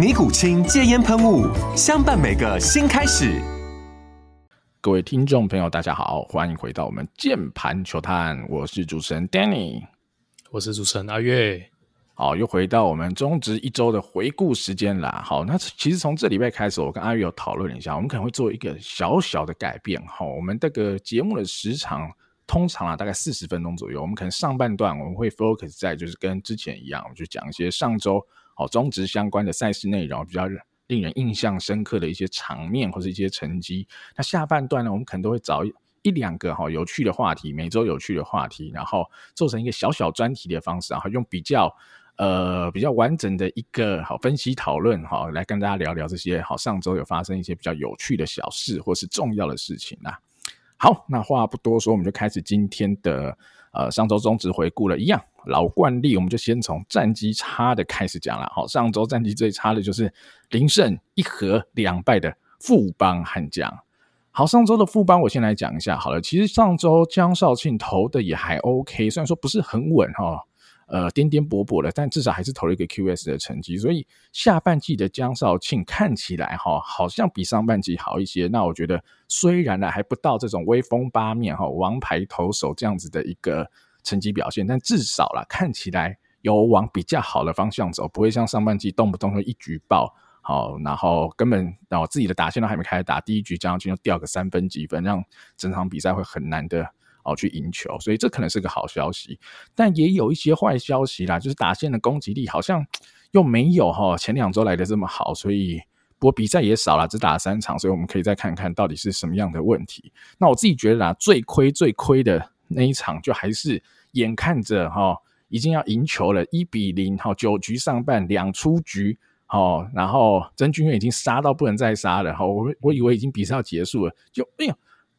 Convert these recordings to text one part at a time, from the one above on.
尼古清戒烟喷雾，相伴每个新开始。各位听众朋友，大家好，欢迎回到我们键盘球探，我是主持人 Danny，我是主持人阿月。好，又回到我们中职一周的回顾时间啦。好，那其实从这礼拜开始，我跟阿月有讨论一下，我们可能会做一个小小的改变。好，我们这个节目的时长通常啊，大概四十分钟左右。我们可能上半段我们会 focus 在就是跟之前一样，我们就讲一些上周。好，中职相关的赛事内容比较令人印象深刻的一些场面或是一些成绩。那下半段呢，我们可能都会找一两个哈有趣的话题，每周有趣的话题，然后做成一个小小专题的方式，然后用比较呃比较完整的一个好分析讨论哈，来跟大家聊聊这些好上周有发生一些比较有趣的小事或是重要的事情啊。好，那话不多说，我们就开始今天的呃上周中职回顾了，一样。老惯例，我们就先从战绩差的开始讲了。好，上周战绩最差的就是零胜一和两败的富邦悍将。好，上周的富邦我先来讲一下。好了，其实上周江少庆投的也还 OK，虽然说不是很稳哈，呃，颠颠簸簸的，但至少还是投了一个 QS 的成绩。所以下半季的江少庆看起来哈，好像比上半季好一些。那我觉得虽然呢还不到这种威风八面哈王牌投手这样子的一个。成绩表现，但至少啦，看起来有往比较好的方向走，不会像上半季动不动就一局爆，好，然后根本然后自己的打线都还没开始打，第一局将军就掉个三分几分，让整场比赛会很难的哦去赢球，所以这可能是个好消息，但也有一些坏消息啦，就是打线的攻击力好像又没有哈前两周来的这么好，所以不过比赛也少了，只打了三场，所以我们可以再看看到底是什么样的问题。那我自己觉得啦，最亏最亏的。那一场就还是眼看着哈，已经要赢球了，一比零，哈，九局上半两出局，好，然后曾俊岳已经杀到不能再杀了，哈，我我以为已经比赛要结束了，就哎呦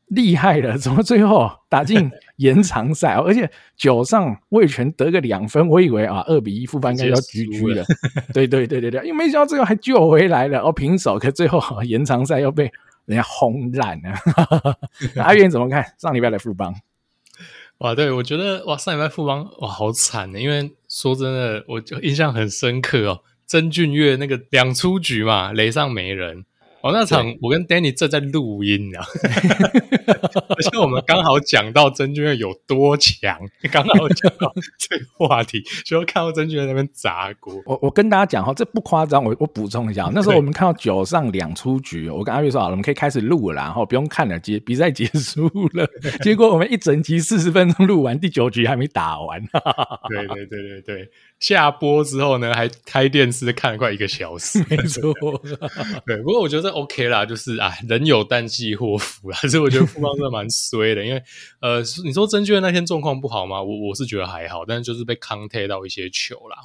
厉害了，怎么最后打进延长赛，而且九上魏全得个两分，我以为啊二比一富邦应该要局局了，对对对对对，因为没想到最后还救回来了，哦平手，可最后延长赛又被人家轰烂了，阿元怎么看？上礼拜的富邦？哇，对，我觉得哇，上礼拜富帮哇好惨呢，因为说真的，我就印象很深刻哦，曾俊岳那个两出局嘛，雷上没人。哦，那场我跟 Danny 正在录音啊，而且我们刚好讲到曾峻岳有多强，刚好讲到这个话题，就看到曾峻岳在那边砸锅。我我跟大家讲哈，这不夸张，我我补充一下，那时候我们看到九上两出局，我跟阿月说好了，我们可以开始录了，然后不用看了，结比赛结束了。结果我们一整集四十分钟录完，第九局还没打完。对对对对对，下播之后呢，还开电视看了快一个小时，没错。对，不过我觉得。OK 啦，就是啊，人有旦夕祸福啦，所以我觉得富邦真的蛮衰的，因为呃，你说曾峻岳那天状况不好吗？我我是觉得还好，但是就是被康泰到一些球啦。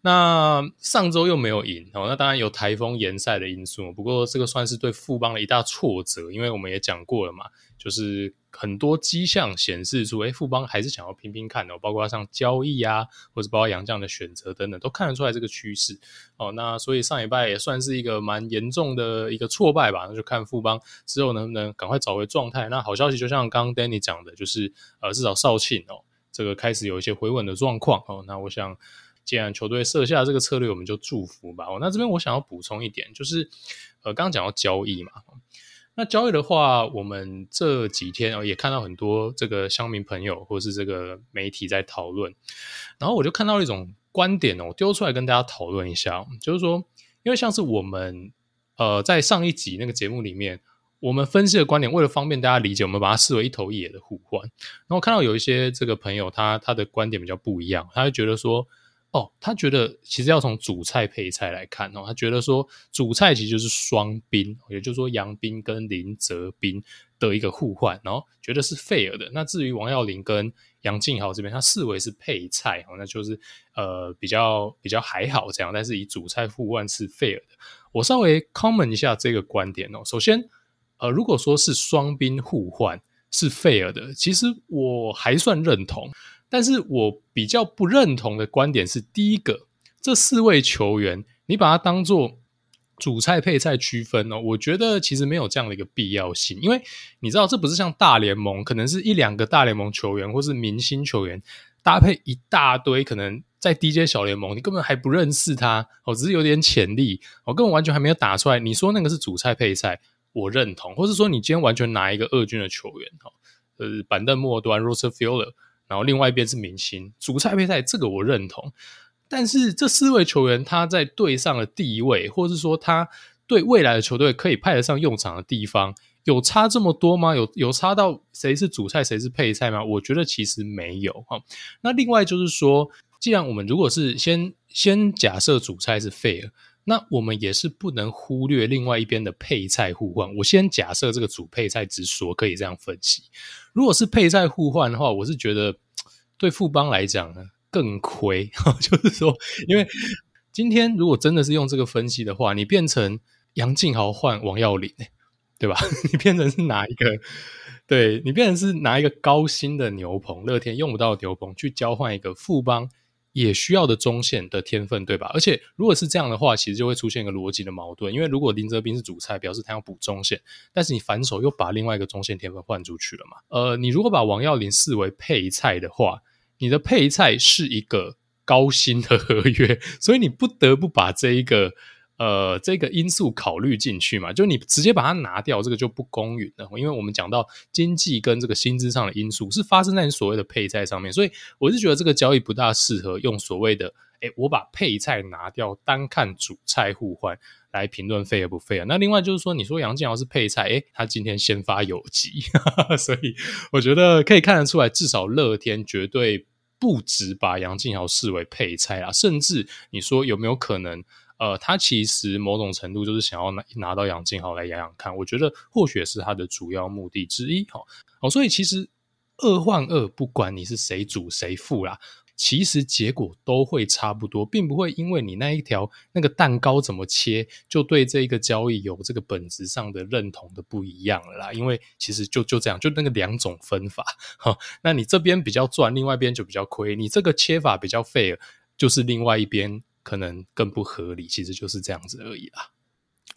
那上周又没有赢哦，那当然有台风延赛的因素，不过这个算是对富邦的一大挫折，因为我们也讲过了嘛，就是。很多迹象显示出，哎，富邦还是想要拼拼看的，包括像交易啊，或者包括杨将的选择等等，都看得出来这个趋势哦。那所以上礼拜也算是一个蛮严重的一个挫败吧。那就看富邦之后能不能赶快找回状态。那好消息就像刚刚 Danny 讲的，就是呃，至少少庆哦，这个开始有一些回稳的状况哦。那我想，既然球队设下这个策略，我们就祝福吧。哦，那这边我想要补充一点，就是呃，刚刚讲到交易嘛。那交易的话，我们这几天也看到很多这个乡民朋友或是这个媒体在讨论，然后我就看到一种观点哦，丢出来跟大家讨论一下，就是说，因为像是我们呃在上一集那个节目里面，我们分析的观点，为了方便大家理解，我们把它视为一头野的互换。然后看到有一些这个朋友，他他的观点比较不一样，他会觉得说，哦，他觉得其实要从主菜配菜来看哦，他觉得说主菜其实就是双宾，也就是说杨斌跟林哲斌的一个互换，然后觉得是 fair 的。那至于王耀林跟杨静豪这边，他视为是配菜哦，那就是呃比较比较还好这样，但是以主菜互换是 fair 的。我稍微 comment 一下这个观点哦，首先。呃，如果说是双兵互换是 fair 的，其实我还算认同。但是我比较不认同的观点是，第一个，这四位球员你把它当做主菜配菜区分哦，我觉得其实没有这样的一个必要性，因为你知道这不是像大联盟，可能是一两个大联盟球员或是明星球员搭配一大堆，可能在 DJ 小联盟你根本还不认识他哦，只是有点潜力哦，根本完全还没有打出来。你说那个是主菜配菜？我认同，或是说你今天完全拿一个二军的球员，哈，呃，板凳末端 Roster Filler，然后另外一边是明星，主菜配菜，这个我认同。但是这四位球员他在队上的地位，或是说他对未来的球队可以派得上用场的地方，有差这么多吗？有有差到谁是主菜谁是配菜吗？我觉得其实没有哈。那另外就是说，既然我们如果是先先假设主菜是 fair。那我们也是不能忽略另外一边的配菜互换。我先假设这个主配菜之说可以这样分析。如果是配菜互换的话，我是觉得对富邦来讲呢更亏。就是说，因为今天如果真的是用这个分析的话，你变成杨静豪换王跃霖，对吧？你变成是拿一个，对，你变成是拿一个高薪的牛棚，乐天用不到的牛棚去交换一个富邦。也需要的中线的天分，对吧？而且如果是这样的话，其实就会出现一个逻辑的矛盾。因为如果林哲斌是主菜，表示他要补中线，但是你反手又把另外一个中线天分换出去了嘛？呃，你如果把王耀林视为配菜的话，你的配菜是一个高薪的合约，所以你不得不把这一个。呃，这个因素考虑进去嘛，就你直接把它拿掉，这个就不公允了。因为我们讲到经济跟这个薪资上的因素是发生在你所谓的配菜上面，所以我是觉得这个交易不大适合用所谓的“诶，我把配菜拿掉，单看主菜互换来评论 fair 不 fair”。那另外就是说，你说杨建豪是配菜，诶，他今天先发有击，所以我觉得可以看得出来，至少乐天绝对不只把杨建豪视为配菜啊，甚至你说有没有可能？呃，他其实某种程度就是想要拿拿到杨敬豪来养养看，我觉得或许是他的主要目的之一。哈，哦，所以其实二换二，不管你是谁主谁副啦，其实结果都会差不多，并不会因为你那一条那个蛋糕怎么切，就对这一个交易有这个本质上的认同的不一样了啦。因为其实就就这样，就那个两种分法，哈，那你这边比较赚，另外一边就比较亏，你这个切法比较费就是另外一边。可能更不合理，其实就是这样子而已啦。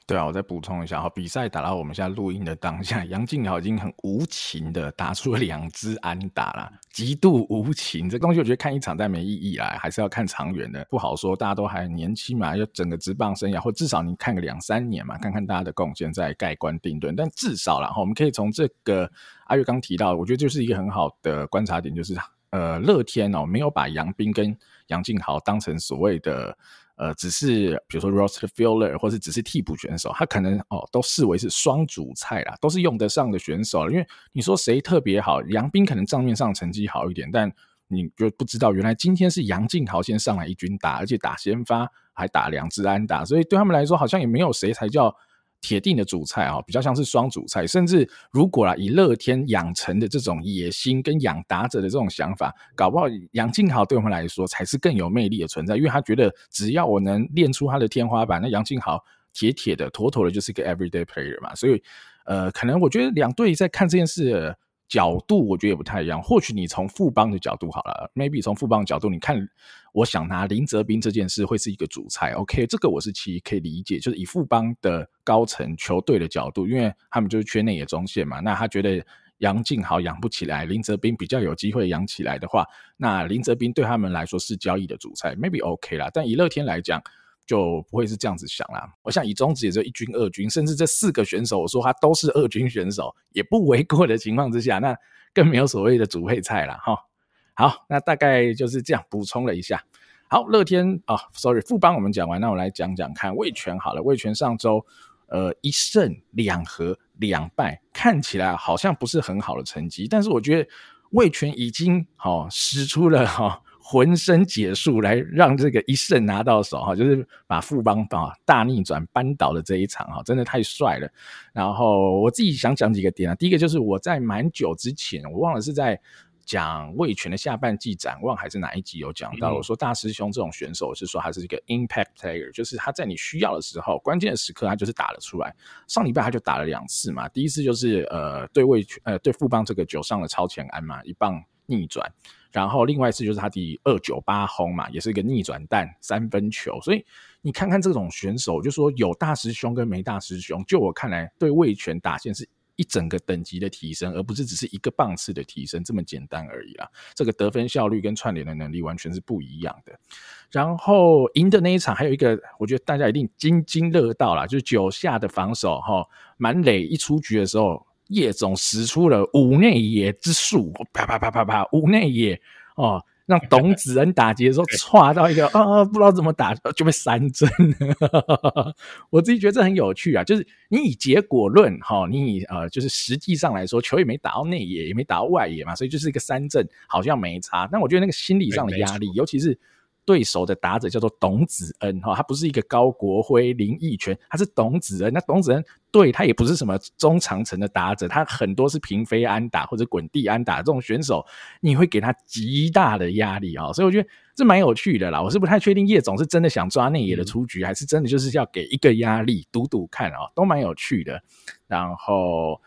对啊，我再补充一下哈，比赛打到我们现在录音的当下，杨敬豪已经很无情的打出了两支安打啦，极度无情。这东西我觉得看一场再没意义啦，还是要看长远的，不好说。大家都还年轻嘛，要整个职棒生涯，或至少你看个两三年嘛，看看大家的贡献再盖棺定论。但至少啦，哈，我们可以从这个阿月刚提到，我觉得就是一个很好的观察点，就是呃，乐天哦，没有把杨斌跟杨敬豪当成所谓的呃，只是比如说 roster filler 或者只是替补选手，他可能哦都视为是双主菜啦，都是用得上的选手。因为你说谁特别好，杨斌可能账面上成绩好一点，但你就不知道原来今天是杨敬豪先上来一军打，而且打先发还打两支安打，所以对他们来说好像也没有谁才叫。铁定的主菜啊，比较像是双主菜，甚至如果啊，以乐天养成的这种野心跟养打者的这种想法，搞不好杨敬豪对我们来说才是更有魅力的存在，因为他觉得只要我能练出他的天花板，那杨敬豪铁铁的、妥妥的就是一个 everyday player 嘛。所以，呃，可能我觉得两队在看这件事。角度我觉得也不太一样，或许你从富邦的角度好了，maybe 从富邦的角度，你看，我想拿林哲斌这件事会是一个主菜，OK，这个我是其实可以理解，就是以富邦的高层球队的角度，因为他们就是缺内野中线嘛，那他觉得杨敬豪养不起来，林哲斌比较有机会养起来的话，那林哲斌对他们来说是交易的主菜，maybe OK 啦，但以乐天来讲。就不会是这样子想啦。我想以中职也就一军、二军，甚至这四个选手，我说他都是二军选手，也不为过的情况之下，那更没有所谓的主配菜了哈。好，那大概就是这样补充了一下。好，乐天啊，哦，sorry，富邦我们讲完，那我来讲讲看味全好了。味全上周呃一胜两和两败，看起来好像不是很好的成绩，但是我觉得味全已经好、使出了哈。浑身解数来让这个一胜拿到手哈，就是把富邦啊大逆转扳倒的这一场哈，真的太帅了。然后我自己想讲几个点啊，第一个就是我在蛮久之前，我忘了是在讲味全的下半季展望还是哪一集有讲到，我说大师兄这种选手是说他是一个 impact player，就是他在你需要的时候，关键的时刻他就是打了出来。上礼拜他就打了两次嘛，第一次就是呃对味全呃对富邦这个九上的超前安嘛，一棒逆转。然后另外一次就是他第二九八轰嘛，也是一个逆转弹三分球，所以你看看这种选手，就说有大师兄跟没大师兄，就我看来，对味全打线是一整个等级的提升，而不是只是一个棒次的提升这么简单而已啦。这个得分效率跟串联的能力完全是不一样的。然后赢的那一场还有一个，我觉得大家一定津津乐道啦，就是九下的防守哈，满垒一出局的时候。叶总使出了五内野之术，啪啪啪啪啪，五内野哦，让董子恩打击的时候，唰到一个啊，不知道怎么打就被三振了。我自己觉得这很有趣啊，就是你以结果论哈，你以呃，就是实际上来说，球也没打到内野，也没打到外野嘛，所以就是一个三振，好像没差。但我觉得那个心理上的压力，尤其是。对手的打者叫做董子恩哈，他不是一个高国辉、林益全，他是董子恩。那董子恩对他也不是什么中长程的打者，他很多是平飞安打或者滚地安打这种选手，你会给他极大的压力啊。所以我觉得这蛮有趣的啦。我是不太确定叶总是真的想抓内野的出局，还是真的就是要给一个压力赌赌看啊，都蛮有趣的。然后。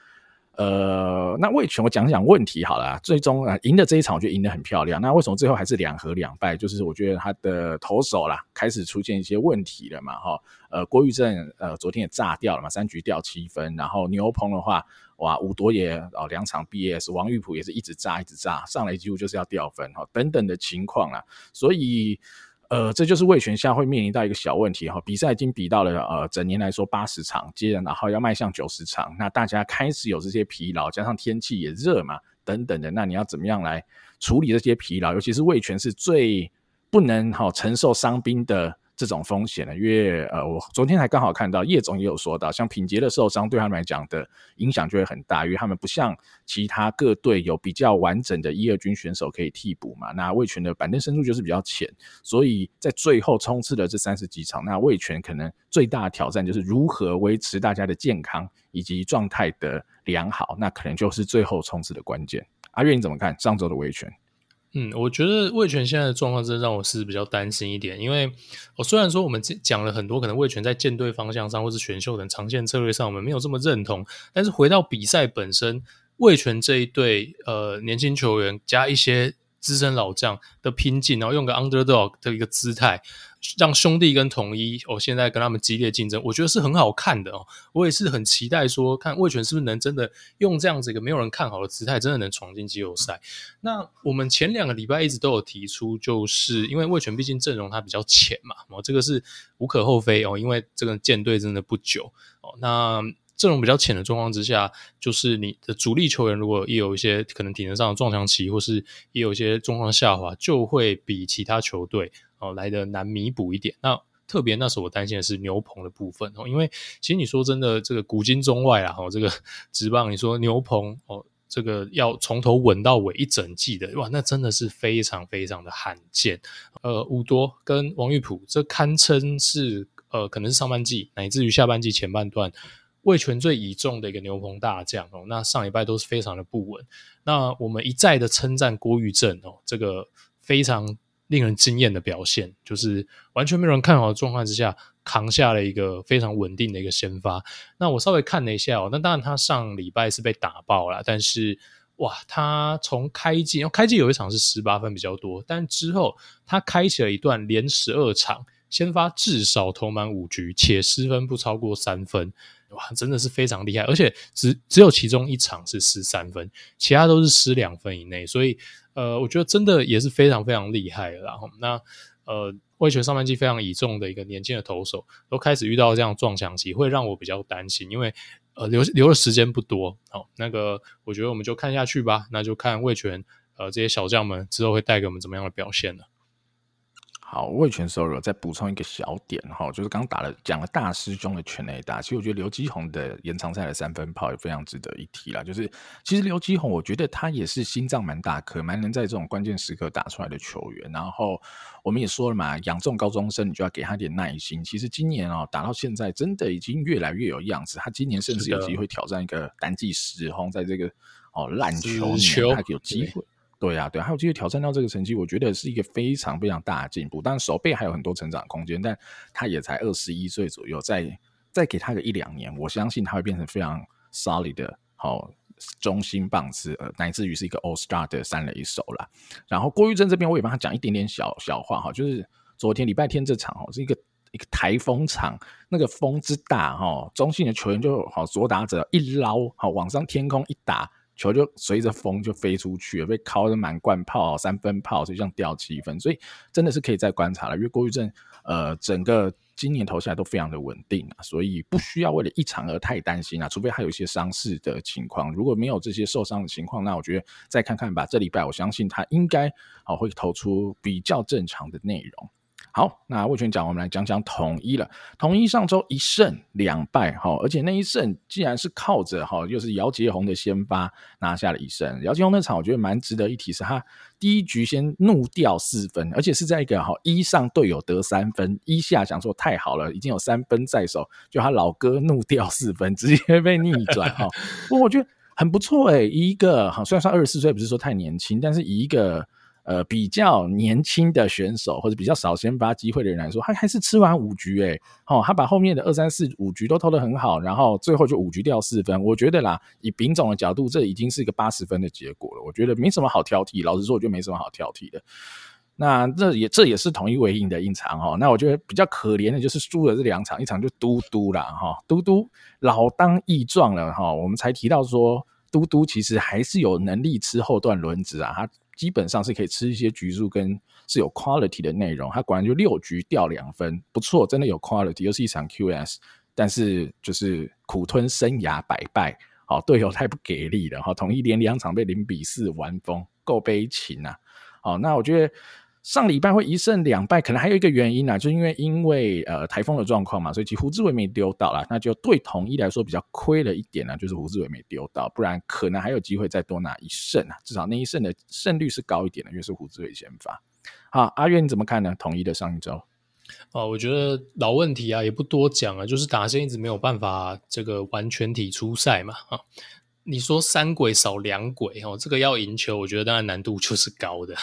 呃，那味全我讲讲问题好了，最终啊赢的这一场我觉得赢得很漂亮。那为什么最后还是两和两败？就是我觉得他的投手啦开始出现一些问题了嘛，哈。呃，郭玉正呃昨天也炸掉了嘛，三局掉七分。然后牛棚的话，哇，五夺也哦两场 BS，王玉普也是一直炸一直炸，上来几乎就是要掉分哈，等等的情况啦。所以。呃，这就是味全下会面临到一个小问题哈，比赛已经比到了呃整年来说八十场，接着然后要迈向九十场，那大家开始有这些疲劳，加上天气也热嘛，等等的，那你要怎么样来处理这些疲劳？尤其是味全是最不能好承受伤兵的。这种风险呢，因为呃，我昨天还刚好看到叶总也有说到，像品杰的受伤对他们来讲的影响就会很大，因为他们不像其他各队有比较完整的一二军选手可以替补嘛。那魏权的板凳深度就是比较浅，所以在最后冲刺的这三十几场，那魏权可能最大的挑战就是如何维持大家的健康以及状态的良好，那可能就是最后冲刺的关键。阿月你怎么看上周的味全？嗯，我觉得魏全现在的状况真的让我是比较担心一点，因为我虽然说我们讲了很多，可能魏全在建队方向上或是选秀等长线策略上，我们没有这么认同，但是回到比赛本身，魏全这一队呃年轻球员加一些资深老将的拼劲，然后用个 underdog 的一个姿态。让兄弟跟统一哦，现在跟他们激烈竞争，我觉得是很好看的哦。我也是很期待说，看味全是不是能真的用这样子一个没有人看好的姿态，真的能闯进季后赛。那我们前两个礼拜一直都有提出，就是因为味全毕竟阵容它比较浅嘛，哦，这个是无可厚非哦，因为这个建队真的不久哦。那阵容比较浅的状况之下，就是你的主力球员如果也有一些可能体能上的撞墙期，或是也有一些状况下滑，就会比其他球队。哦，来的难弥补一点。那特别那时候我担心的是牛棚的部分哦，因为其实你说真的，这个古今中外啊，哦，这个 职棒，你说牛棚哦，这个要从头稳到尾一整季的，哇，那真的是非常非常的罕见。呃，五多跟王玉普，这堪称是呃，可能是上半季乃至于下半季前半段味全最倚重的一个牛棚大将哦。那上礼拜都是非常的不稳。那我们一再的称赞郭玉正哦，这个非常。令人惊艳的表现，就是完全没有人看好的状况之下，扛下了一个非常稳定的一个先发。那我稍微看了一下哦，那当然他上礼拜是被打爆了，但是哇，他从开季，因为开季有一场是十八分比较多，但之后他开启了一段连十二场先发至少投满五局，且失分不超过三分，哇，真的是非常厉害，而且只只有其中一场是失三分，其他都是失两分以内，所以。呃，我觉得真的也是非常非常厉害的。然后，那呃，味全上半季非常倚重的一个年轻的投手，都开始遇到这样撞墙期，会让我比较担心，因为呃，留留的时间不多。好，那个我觉得我们就看下去吧，那就看味全呃这些小将们之后会带给我们怎么样的表现了。好，味全收入再补充一个小点哈，就是刚打了讲了大师兄的全垒打，其实我觉得刘基宏的延长赛的三分炮也非常值得一提啦。就是其实刘基宏，我觉得他也是心脏蛮大颗，蛮能在这种关键时刻打出来的球员。然后我们也说了嘛，养这种高中生，你就要给他点耐心。其实今年哦，打到现在真的已经越来越有样子。他今年甚至有机会挑战一个单季十轰，在这个哦烂球年，他有机会。对呀、啊，对，还有机会挑战到这个成绩，我觉得是一个非常非常大的进步。当然手背还有很多成长空间，但他也才二十一岁左右，再再给他个一两年，我相信他会变成非常 solid 的好中心棒次，呃，乃至于是一个 All Star 的三垒手了。然后郭玉正这边我也帮他讲一点点小小话哈，就是昨天礼拜天这场哦是一个一个台风场，那个风之大哈，中信的球员就好左打者一捞好往上天空一打。球就随着风就飞出去了，被敲的满贯炮、三分炮，所以这样掉七分，所以真的是可以再观察了。因为郭玉正，呃，整个今年投下来都非常的稳定啊，所以不需要为了一场而太担心啊。除非他有一些伤势的情况，如果没有这些受伤的情况，那我觉得再看看吧。这礼拜我相信他应该好会投出比较正常的内容。好，那魏全讲，我们来讲讲统一了。统一上周一胜两败，哈，而且那一胜既然是靠着哈，又是姚杰鸿的先发拿下了一胜。姚杰鸿那场我觉得蛮值得一提，是他第一局先怒掉四分，而且是在一个哈一上队友得三分，一下想说太好了，已经有三分在手，就他老哥怒掉四分，直接被逆转哈。不过我觉得很不错诶，一个哈虽然说二十四岁不是说太年轻，但是以一个。呃，比较年轻的选手或者比较少先发机会的人来说，他还是吃完五局诶、欸，哦，他把后面的二三四五局都投得很好，然后最后就五局掉四分。我觉得啦，以丙总的角度，这已经是一个八十分的结果了。我觉得没什么好挑剔，老实说，我觉得没什么好挑剔的。那这也这也是统一唯一的一场哈。那我觉得比较可怜的就是输了这两场，一场就嘟嘟啦哈，嘟嘟老当益壮了哈。我们才提到说，嘟嘟其实还是有能力吃后段轮子啊，他。基本上是可以吃一些局数跟是有 quality 的内容，他果然就六局掉两分，不错，真的有 quality，又是一场 QS，但是就是苦吞生涯百败，好队友太不给力了哈，统一连两场被零比四完封，够悲情啊，好，那我觉得。上礼拜会一胜两败，可能还有一个原因啊，就因为因为呃台风的状况嘛，所以其实胡志伟没丢到啦，那就对统一来说比较亏了一点啊，就是胡志伟没丢到，不然可能还有机会再多拿一胜啊，至少那一胜的胜率是高一点的，因为是胡志伟先发。好，阿月你怎么看呢？统一的上一周，哦，我觉得老问题啊，也不多讲啊，就是打线一直没有办法这个完全体出赛嘛，啊。你说三鬼少两鬼哦，这个要赢球，我觉得当然难度 就是高的。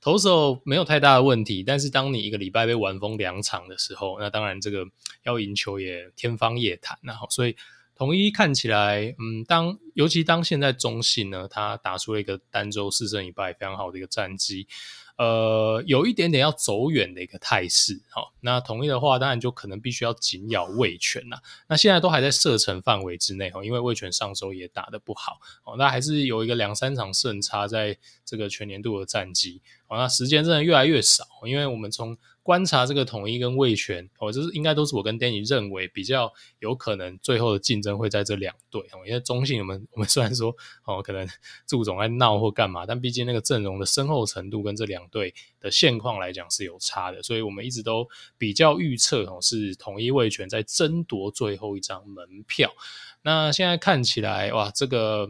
投手没有太大的问题，但是当你一个礼拜被玩封两场的时候，那当然这个要赢球也天方夜谭。那好，所以统一看起来，嗯，当尤其当现在中信呢，他打出了一个单周四胜一败非常好的一个战绩。呃，有一点点要走远的一个态势，哦，那同意的话，当然就可能必须要紧咬味全啦。那现在都还在射程范围之内，哈，因为味全上周也打得不好，哦，那还是有一个两三场胜差在这个全年度的战绩，哦，那时间真的越来越少，因为我们从观察这个统一跟味全，哦，这是应该都是我跟 Danny 认为比较有可能最后的竞争会在这两队哦，因为中信我们我们虽然说哦，可能祝总在闹或干嘛，但毕竟那个阵容的深厚程度跟这两队的现况来讲是有差的，所以我们一直都比较预测哦，是统一味全在争夺最后一张门票。那现在看起来哇，这个。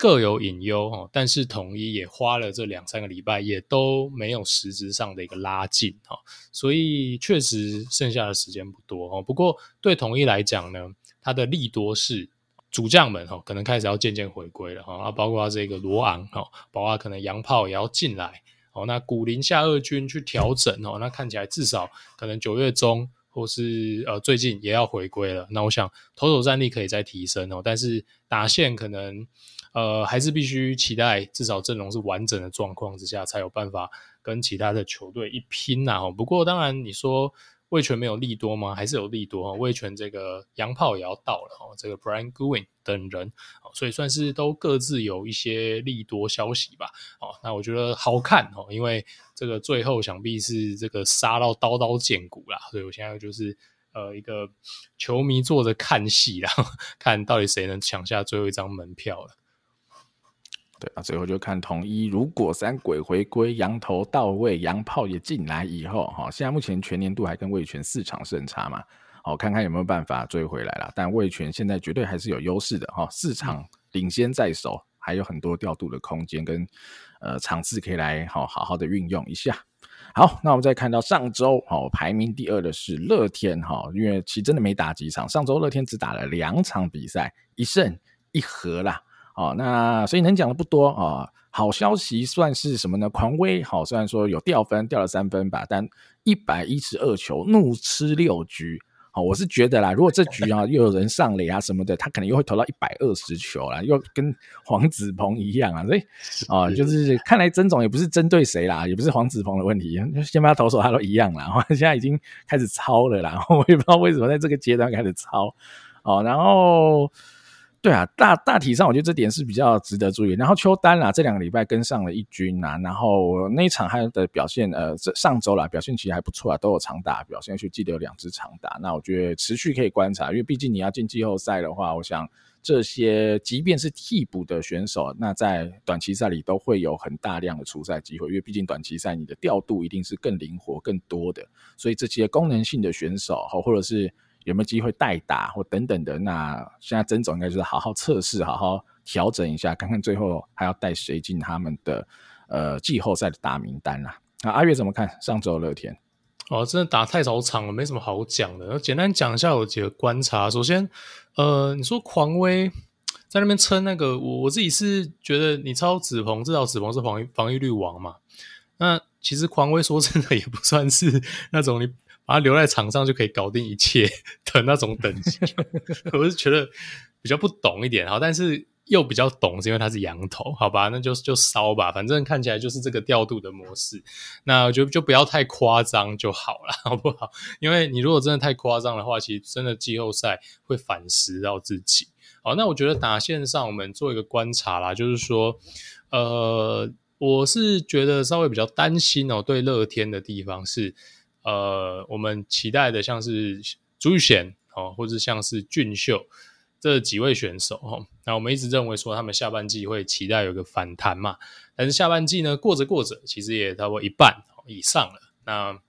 各有隐忧哈，但是统一也花了这两三个礼拜，也都没有实质上的一个拉近哈，所以确实剩下的时间不多哈。不过对统一来讲呢，他的利多是主将们哈，可能开始要渐渐回归了哈啊，包括这个罗昂哈，包括可能洋炮也要进来哦。那古林下二军去调整哦，那看起来至少可能九月中或是呃最近也要回归了。那我想投手战力可以再提升哦，但是打线可能。呃，还是必须期待，至少阵容是完整的状况之下，才有办法跟其他的球队一拼呐、啊。不过，当然你说味全没有利多吗？还是有利多哈。味全这个洋炮也要到了哈，这个 Brian Gwin 等人，所以算是都各自有一些利多消息吧。哦，那我觉得好看哦，因为这个最后想必是这个杀到刀刀见骨啦。所以我现在就是呃一个球迷坐着看戏啦，看到底谁能抢下最后一张门票了。对啊，最后就看统一，如果三鬼回归，羊头到位，羊炮也进来以后，哈，现在目前全年度还跟味全四场胜差嘛，好，看看有没有办法追回来了。但味全现在绝对还是有优势的哈，四场领先在手，还有很多调度的空间跟呃场次可以来好好好的运用一下。好，那我们再看到上周，好排名第二的是乐天哈，因为其实真的没打几场，上周乐天只打了两场比赛，一胜一和啦。哦，那所以能讲的不多啊、哦。好消息算是什么呢？狂威好，虽然说有掉分，掉了三分吧，但一百一十二球怒吃六局。好，我是觉得啦，如果这局啊又有人上垒啊什么的，他可能又会投到一百二十球啦，又跟黄子鹏一样啊。所以啊、哦，就是看来曾总也不是针对谁啦，也不是黄子鹏的问题，先发投手他都一样啦。现在已经开始抄了啦，我也不知道为什么在这个阶段开始抄。哦，然后。对啊，大大体上我觉得这点是比较值得注意。然后邱丹啊，这两个礼拜跟上了一军啊，然后那一场他的表现，呃，这上周啦表现其实还不错啊，都有长打表现，去记得有两支长打。那我觉得持续可以观察，因为毕竟你要进季后赛的话，我想这些即便是替补的选手，那在短期赛里都会有很大量的出赛机会，因为毕竟短期赛你的调度一定是更灵活、更多的，所以这些功能性的选手或者是。有没有机会代打或等等的？那现在曾总应该就是好好测试，好好调整一下，看看最后还要带谁进他们的呃季后赛的大名单啦。那阿月怎么看上周乐天？哦，真的打太早场了，没什么好讲的。简单讲一下我几个观察。首先，呃，你说狂威在那边撑那个，我我自己是觉得你超子鹏，至少子鹏是防御防御率王嘛。那其实狂威说真的也不算是那种你。把他留在场上就可以搞定一切 的那种等级，我是觉得比较不懂一点哈，但是又比较懂，是因为他是洋投，好吧，那就就烧吧，反正看起来就是这个调度的模式，那我觉得就不要太夸张就好了，好不好？因为你如果真的太夸张的话，其实真的季后赛会反噬到自己。好，那我觉得打线上我们做一个观察啦，就是说，呃，我是觉得稍微比较担心哦，对乐天的地方是。呃，我们期待的像是朱玉贤哦，或者像是俊秀这几位选手哦，那我们一直认为说他们下半季会期待有个反弹嘛，但是下半季呢，过着过着，其实也差不多一半以上了。那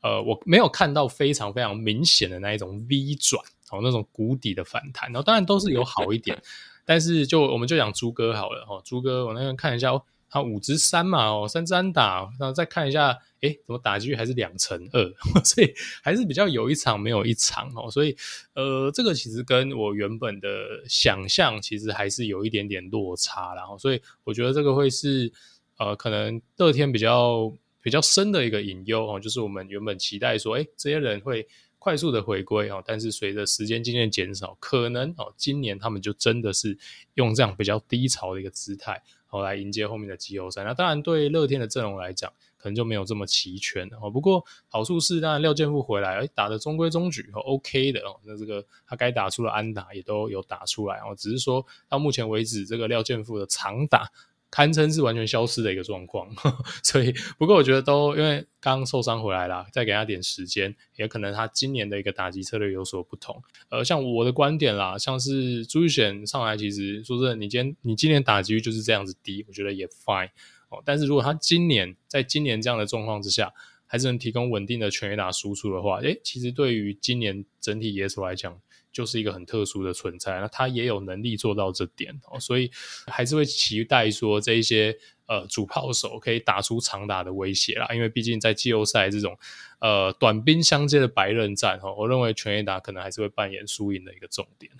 呃，我没有看到非常非常明显的那一种 V 转哦，那种谷底的反弹。然后当然都是有好一点，但是就我们就讲朱哥好了哦，朱哥我那边看一下哦。他五支三嘛，哦，三支安打，然后再看一下，诶，怎么打击率还是两成二，所以还是比较有一场没有一场哦，所以呃，这个其实跟我原本的想象其实还是有一点点落差，然后所以我觉得这个会是呃，可能乐天比较比较深的一个隐忧哦，就是我们原本期待说，诶，这些人会快速的回归哦，但是随着时间渐渐减少，可能哦，今年他们就真的是用这样比较低潮的一个姿态。哦，来迎接后面的季后赛。那当然，对乐天的阵容来讲，可能就没有这么齐全哦。不过好处是，当然廖健富回来，哎，打的中规中矩哦，OK 的哦。那这个他该打出的安打也都有打出来哦。只是说到目前为止，这个廖健富的长打。堪称是完全消失的一个状况，所以不过我觉得都因为刚受伤回来啦，再给他点时间，也可能他今年的一个打击策略有所不同。呃，像我的观点啦，像是朱玉贤上来，其实说真的，你今天你今年打击率就是这样子低，我觉得也 fine 哦。但是如果他今年在今年这样的状况之下，还是能提供稳定的全垒打输出的话，诶，其实对于今年整体野手来讲。就是一个很特殊的存在，那他也有能力做到这点哦，所以还是会期待说这一些呃主炮手可以打出长打的威胁啦，因为毕竟在季后赛这种呃短兵相接的白刃战哦，我认为全垒打可能还是会扮演输赢的一个重点。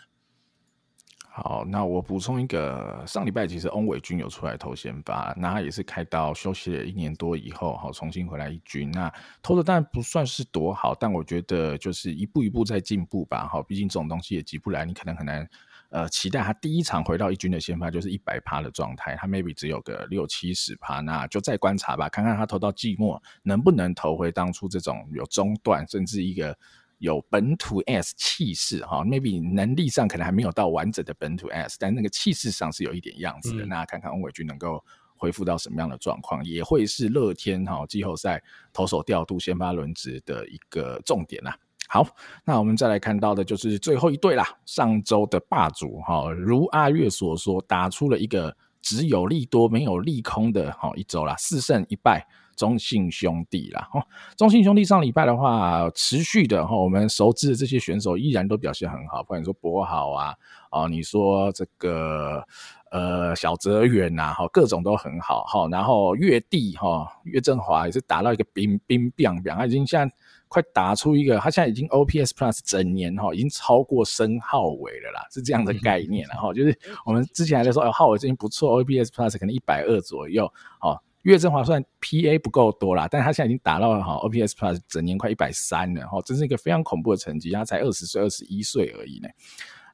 好，那我补充一个，上礼拜其实翁伟军有出来投先发，那他也是开刀休息了一年多以后，好重新回来一军。那投的当然不算是多好，但我觉得就是一步一步在进步吧。好，毕竟这种东西也急不来，你可能很难呃期待他第一场回到一军的先发就是一百趴的状态，他 maybe 只有个六七十趴，那就再观察吧，看看他投到季末能不能投回当初这种有中断甚至一个。有本土 S 气势哈，maybe 能力上可能还没有到完整的本土 S，但那个气势上是有一点样子的。嗯、那看看翁伟军能够恢复到什么样的状况，也会是乐天哈季后赛投手调度、先发轮值的一个重点啦。好，那我们再来看到的就是最后一队啦，上周的霸主哈，如阿月所说，打出了一个只有利多没有利空的好一周啦，四胜一败。中信兄弟啦，哦，中信兄弟上礼拜的话，持续的哈，我们熟知的这些选手依然都表现很好，不管说博豪啊，哦，你说这个呃小泽远呐，哈，各种都很好哈。然后岳帝哈，岳振华也是打到一个冰冰冰冰，他已经现在快打出一个，他现在已经 OPS Plus 整年哈，已经超过申浩伟了啦，是这样的概念了哈。就是我们之前还在说，哎，浩伟最近不错，OPS Plus 可能一百二左右，哦。岳振华算 PA 不够多啦，但他现在已经打到了哈 OPS Plus 整年快一百三了哈，这是一个非常恐怖的成绩。他才二十岁、二十一岁而已呢。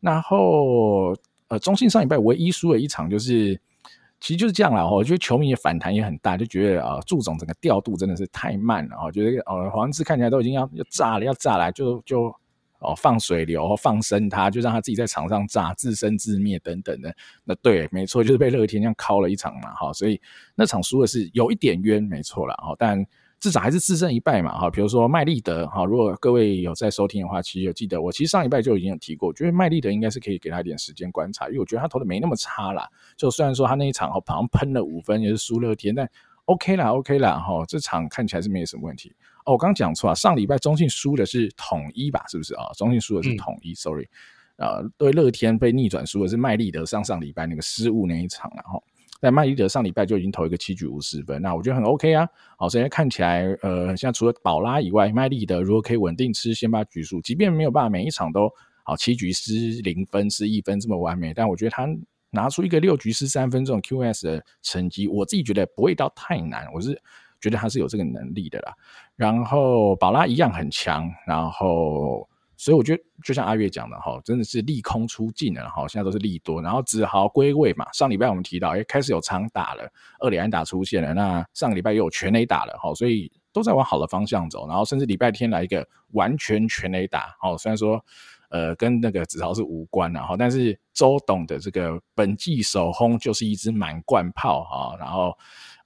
然后呃，中信上礼拜唯一输了一场，就是其实就是这样啦。我觉得球迷的反弹也很大，就觉得啊，祝总整个调度真的是太慢了哈，觉得呃黄志看起来都已经要要炸了，要炸了，就就。哦，放水流，放生他，就让他自己在场上炸，自生自灭等等的。那对，没错，就是被乐天这样敲了一场嘛，哈，所以那场输的是有一点冤，没错啦，哈，但至少还是自胜一败嘛，哈。比如说麦利德，哈，如果各位有在收听的话，其实有记得我其实上一拜就已经有提过，我觉得麦利德应该是可以给他一点时间观察，因为我觉得他投的没那么差啦。就虽然说他那一场好像喷了五分，也是输乐天，但 OK 啦，OK 啦，哈，这场看起来是没有什么问题。哦，我刚刚讲错啊，上礼拜中信输的是统一吧？是不是啊？中信输的是统一、嗯、，sorry，呃，对，乐天被逆转输的是麦利德上上礼拜那个失误那一场了哈。但麦利德上礼拜就已经投一个七局五十分，那我觉得很 OK 啊。好，所以看起来，呃，现在除了宝拉以外，麦利德如果可以稳定吃先发局数，即便没有办法每一场都好七局失零分、失一分这么完美，但我觉得他拿出一个六局失三分这种 QS 的成绩，我自己觉得不会到太难，我是。觉得他是有这个能力的啦，然后宝拉一样很强，然后所以我觉得就像阿月讲的哈，真的是利空出尽了哈，现在都是利多，然后子豪归位嘛，上礼拜我们提到，哎，开始有长打了，二垒安打出现了，那上个礼拜又有全垒打了哈，所以都在往好的方向走，然后甚至礼拜天来一个完全全垒打，哦，虽然说呃跟那个子豪是无关的哈，但是周董的这个本季首轰就是一支满贯炮哈，然后。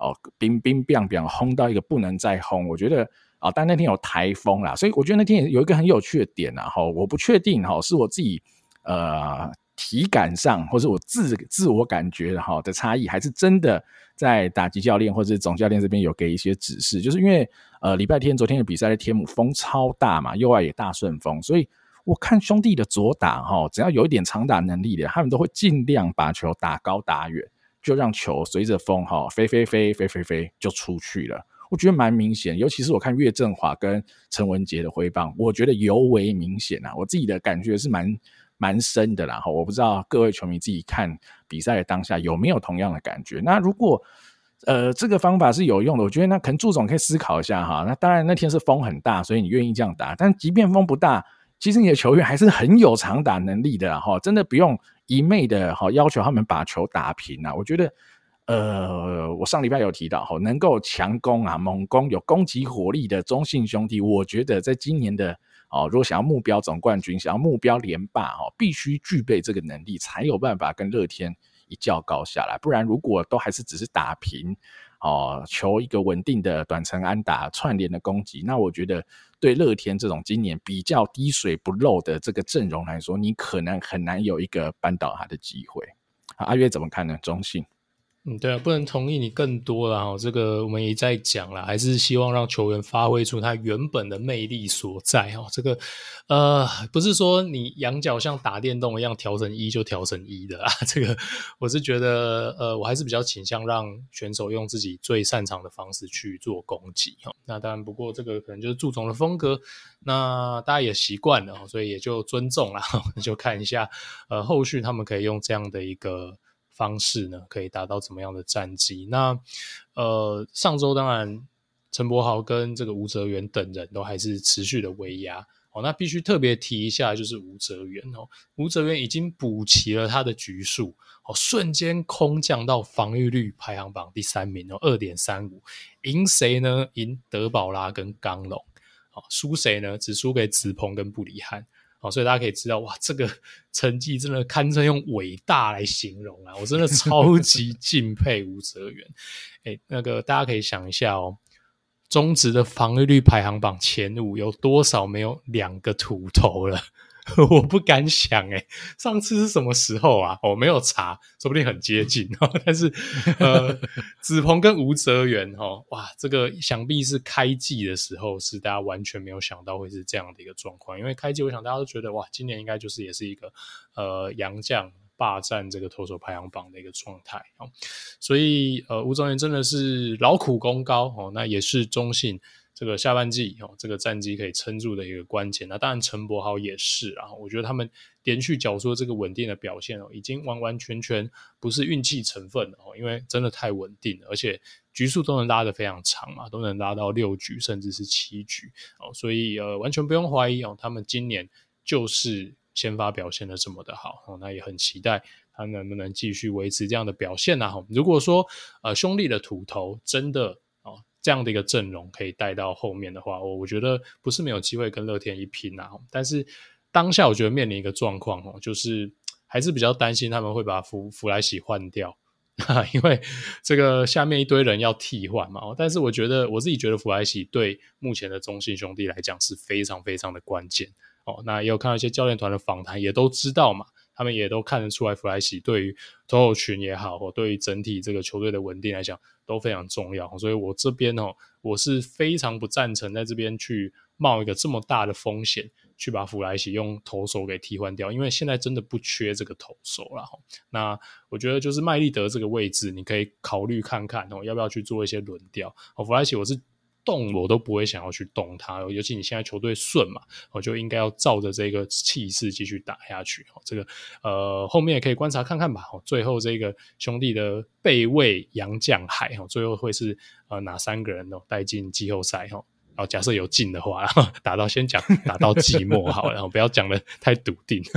哦，冰冰冰冰轰到一个不能再轰，我觉得啊、哦，但那天有台风啦，所以我觉得那天有一个很有趣的点啊，哈，我不确定哈，是我自己呃体感上，或是我自自我感觉的哈的差异，还是真的在打击教练或者总教练这边有给一些指示，就是因为呃礼拜天昨天的比赛的天母风超大嘛，右外也大顺风，所以我看兄弟的左打哈，只要有一点长打能力的，他们都会尽量把球打高打远。就让球随着风哈飞飞飞飞飞飞就出去了，我觉得蛮明显，尤其是我看岳振华跟陈文杰的挥棒，我觉得尤为明显啊，我自己的感觉是蛮蛮深的啦哈，我不知道各位球迷自己看比赛的当下有没有同样的感觉。那如果呃这个方法是有用的，我觉得那可能祝总可以思考一下哈。那当然那天是风很大，所以你愿意这样打，但即便风不大，其实你的球员还是很有长打能力的哈，真的不用。一昧的哈要求他们把球打平啊，我觉得，呃，我上礼拜有提到哈，能够强攻啊、猛攻、有攻击火力的中信兄弟，我觉得在今年的哦，如果想要目标总冠军、想要目标连霸哈，必须具备这个能力，才有办法跟乐天一较高下来。不然，如果都还是只是打平。哦，求一个稳定的短程安打串联的攻击，那我觉得对乐天这种今年比较滴水不漏的这个阵容来说，你可能很难有一个扳倒他的机会。阿月怎么看呢？中性。嗯，对啊，不能同意你更多了哈。这个我们也在讲了，还是希望让球员发挥出他原本的魅力所在哈。这个呃，不是说你仰角像打电动一样调成一就调成一的啊。这个我是觉得呃，我还是比较倾向让选手用自己最擅长的方式去做攻击哈。那当然，不过这个可能就是祝总的风格，那大家也习惯了，所以也就尊重了，就看一下呃后续他们可以用这样的一个。方式呢，可以达到怎么样的战绩？那呃，上周当然陈柏豪跟这个吴泽源等人都还是持续的威压哦。那必须特别提一下，就是吴泽源哦，吴泽源已经补齐了他的局数哦，瞬间空降到防御率排行榜第三名哦，二点三五，赢谁呢？赢德保拉跟刚龙哦，输谁呢？只输给子鹏跟布里汉。好，所以大家可以知道，哇，这个 成绩真的堪称用伟大来形容啊！我真的超级 敬佩吴哲源。哎，那个大家可以想一下哦，中职的防御率排行榜前五有多少没有两个土头了？我不敢想诶，上次是什么时候啊？我、哦、没有查，说不定很接近哦。但是呃，子鹏跟吴泽源哦，哇，这个想必是开季的时候是大家完全没有想到会是这样的一个状况，因为开季我想大家都觉得哇，今年应该就是也是一个呃洋将霸占这个投手排行榜的一个状态哦。所以呃，吴哲源真的是劳苦功高哦，那也是中信。这个下半季哦，这个战绩可以撑住的一个关键。那当然，陈柏豪也是啊。我觉得他们连续缴出这个稳定的表现哦，已经完完全全不是运气成分了哦，因为真的太稳定了，而且局数都能拉得非常长嘛，都能拉到六局甚至是七局哦，所以呃，完全不用怀疑哦，他们今年就是先发表现的这么的好哦，那也很期待他能不能继续维持这样的表现啊。如果说呃，兄弟的土头真的。这样的一个阵容可以带到后面的话，我我觉得不是没有机会跟乐天一拼啊。但是当下我觉得面临一个状况哦，就是还是比较担心他们会把福福来喜换掉，因为这个下面一堆人要替换嘛。但是我觉得我自己觉得福来喜对目前的中信兄弟来讲是非常非常的关键哦。那也有看到一些教练团的访谈，也都知道嘛。他们也都看得出来，弗莱西对于投手群也好，或对于整体这个球队的稳定来讲都非常重要。所以我这边哦，我是非常不赞成在这边去冒一个这么大的风险，去把弗莱西用投手给替换掉，因为现在真的不缺这个投手了。那我觉得就是麦利德这个位置，你可以考虑看看哦，要不要去做一些轮调。哦，弗莱西我是。动我都不会想要去动它，尤其你现在球队顺嘛，我就应该要照着这个气势继续打下去。这个呃后面也可以观察看看吧。最后这个兄弟的备位杨将海，最后会是呃哪三个人哦带进季后赛？然后假设有进的话，打到先讲打到季末好，然后不要讲的太笃定。